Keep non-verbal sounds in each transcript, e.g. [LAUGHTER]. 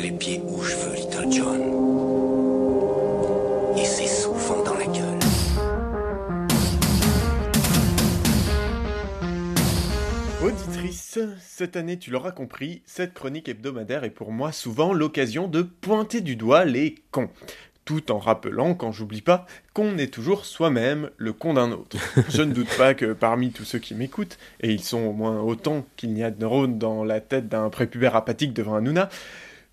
les pieds où je Little John. Et c'est souvent dans la gueule. Auditrice, cette année tu l'auras compris, cette chronique hebdomadaire est pour moi souvent l'occasion de pointer du doigt les cons. Tout en rappelant, quand j'oublie pas, qu'on est toujours soi-même le con d'un autre. Je ne doute pas que parmi tous ceux qui m'écoutent, et ils sont au moins autant qu'il n'y a de neurones dans la tête d'un prépubère apathique devant un Nouna,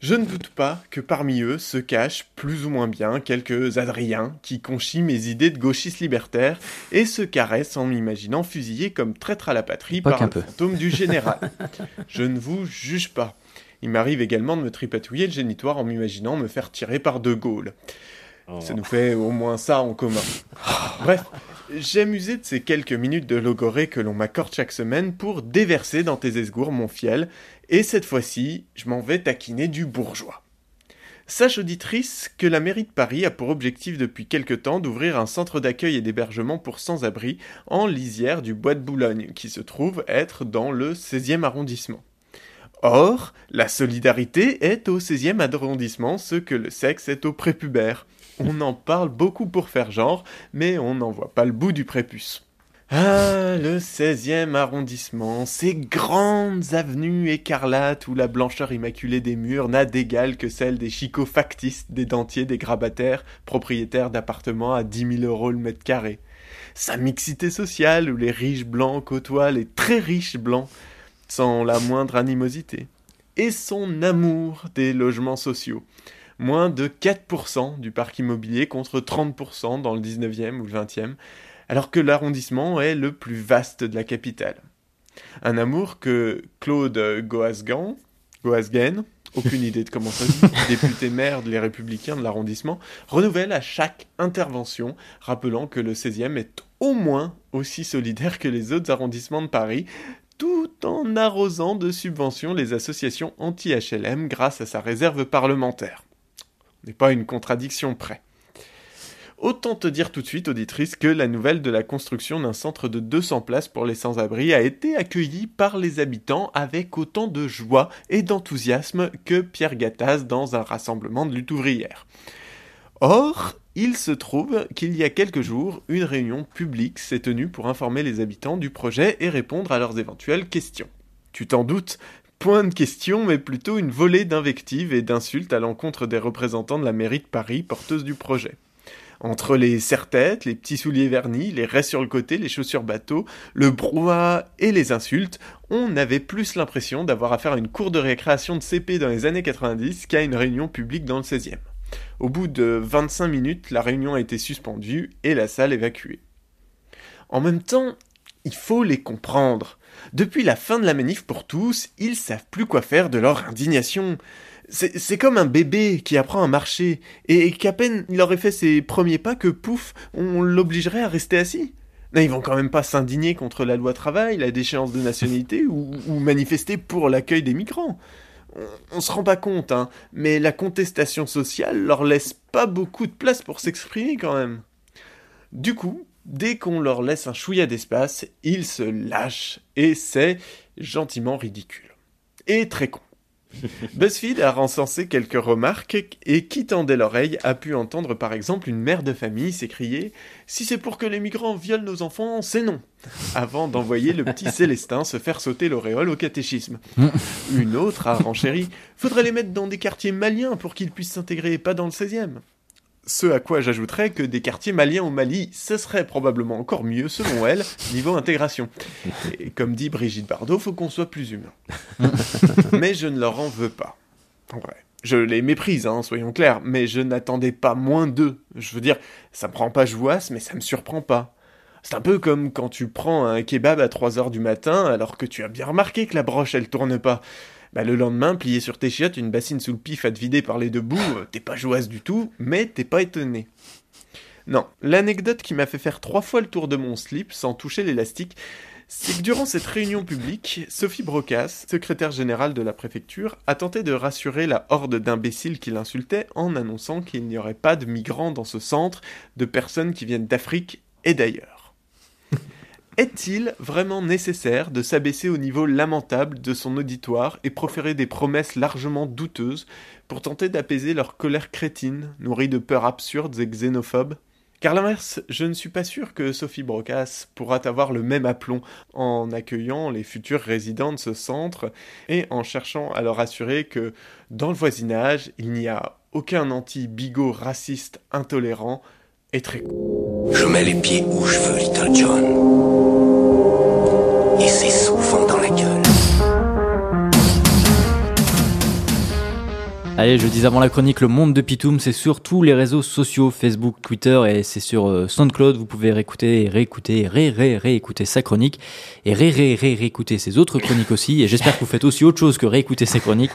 je ne doute pas que parmi eux se cachent plus ou moins bien quelques Adriens qui conchient mes idées de gauchiste libertaire et se caressent en m'imaginant fusillé comme traître à la patrie Pas par le peu. fantôme du général. je ne vous juge pas. Il m'arrive également de me tripatouiller le génitoire en m'imaginant me faire tirer par De Gaulle. Ça nous fait au moins ça en commun. Bref, j'ai de ces quelques minutes de logorée que l'on m'accorde chaque semaine pour déverser dans tes esgours mon fiel, et cette fois-ci, je m'en vais taquiner du bourgeois. Sache auditrice que la mairie de Paris a pour objectif depuis quelque temps d'ouvrir un centre d'accueil et d'hébergement pour sans-abri en lisière du bois de Boulogne, qui se trouve être dans le 16e arrondissement. Or, la solidarité est au 16e arrondissement ce que le sexe est au prépubère. On en parle beaucoup pour faire genre, mais on n'en voit pas le bout du prépuce. Ah, le 16e arrondissement, ces grandes avenues écarlates où la blancheur immaculée des murs n'a d'égal que celle des chicots factices, des dentiers, des grabataires, propriétaires d'appartements à 10 000 euros le mètre carré. Sa mixité sociale où les riches blancs côtoient les très riches blancs, sans la moindre animosité. Et son amour des logements sociaux. Moins de 4% du parc immobilier contre 30% dans le 19e ou le 20e, alors que l'arrondissement est le plus vaste de la capitale. Un amour que Claude Goasgan, Goasgen, aucune idée de comment ça se dit, [LAUGHS] député maire des Républicains de l'arrondissement, renouvelle à chaque intervention, rappelant que le 16e est au moins aussi solidaire que les autres arrondissements de Paris, tout en arrosant de subventions les associations anti-HLM grâce à sa réserve parlementaire. N'est pas une contradiction près. Autant te dire tout de suite, auditrice, que la nouvelle de la construction d'un centre de 200 places pour les sans-abri a été accueillie par les habitants avec autant de joie et d'enthousiasme que Pierre Gattaz dans un rassemblement de lutte ouvrière. Or, il se trouve qu'il y a quelques jours, une réunion publique s'est tenue pour informer les habitants du projet et répondre à leurs éventuelles questions. Tu t'en doutes, point de question, mais plutôt une volée d'invectives et d'insultes à l'encontre des représentants de la mairie de Paris porteuse du projet. Entre les serre-têtes, les petits souliers vernis, les raies sur le côté, les chaussures bateau, le brouhaha et les insultes, on avait plus l'impression d'avoir affaire à une cour de récréation de CP dans les années 90 qu'à une réunion publique dans le 16e. Au bout de 25 minutes, la réunion a été suspendue et la salle évacuée. En même temps, il faut les comprendre. Depuis la fin de la manif pour tous, ils savent plus quoi faire de leur indignation. C'est comme un bébé qui apprend à marcher et qu'à peine il aurait fait ses premiers pas que pouf, on l'obligerait à rester assis. Ils vont quand même pas s'indigner contre la loi travail, la déchéance de nationalité ou, ou manifester pour l'accueil des migrants. On, on se rend pas compte, hein, mais la contestation sociale leur laisse pas beaucoup de place pour s'exprimer quand même. Du coup, dès qu'on leur laisse un chouïa d'espace, ils se lâchent et c'est gentiment ridicule. Et très con. [LAUGHS] BuzzFeed a recensé quelques remarques et qui tendait l'oreille a pu entendre par exemple une mère de famille s'écrier Si c'est pour que les migrants violent nos enfants, c'est non avant d'envoyer le petit [LAUGHS] Célestin se faire sauter l'auréole au catéchisme. [LAUGHS] Une autre a renchéri Faudrait les mettre dans des quartiers maliens pour qu'ils puissent s'intégrer, pas dans le 16e. Ce à quoi j'ajouterais que des quartiers maliens au Mali, ce serait probablement encore mieux, selon elle, niveau intégration. [LAUGHS] Et comme dit Brigitte Bardot, faut qu'on soit plus humain. [LAUGHS] mais je ne leur en veux pas. En vrai. Je les méprise, hein, soyons clairs, mais je n'attendais pas moins d'eux. Je veux dire, ça me prend pas jouasse, mais ça me surprend pas. C'est un peu comme quand tu prends un kebab à 3h du matin alors que tu as bien remarqué que la broche elle tourne pas. Bah, le lendemain, plié sur tes chiottes, une bassine sous le pif à te vider par les deux bouts, euh, t'es pas joyeuse du tout, mais t'es pas étonné. Non, l'anecdote qui m'a fait faire trois fois le tour de mon slip sans toucher l'élastique, c'est que durant cette réunion publique, Sophie Brocas, secrétaire générale de la préfecture, a tenté de rassurer la horde d'imbéciles qui l'insultaient en annonçant qu'il n'y aurait pas de migrants dans ce centre, de personnes qui viennent d'Afrique et d'ailleurs. Est-il vraiment nécessaire de s'abaisser au niveau lamentable de son auditoire et proférer des promesses largement douteuses pour tenter d'apaiser leur colère crétine, nourrie de peurs absurdes et xénophobes? Car l'inverse, je ne suis pas sûr que Sophie Brocas pourra avoir le même aplomb en accueillant les futurs résidents de ce centre et en cherchant à leur assurer que dans le voisinage, il n'y a aucun anti-bigot raciste intolérant et très Je mets les pieds où je veux, Little John. Allez, je dis avant la chronique, le monde de Pitoum, c'est sur tous les réseaux sociaux, Facebook, Twitter et c'est sur euh, SoundCloud. Vous pouvez réécouter, réécouter, ré, ré, réécouter sa chronique et ré, ré, ré, réécouter ses autres chroniques aussi. Et j'espère que vous faites aussi autre chose que réécouter ses chroniques.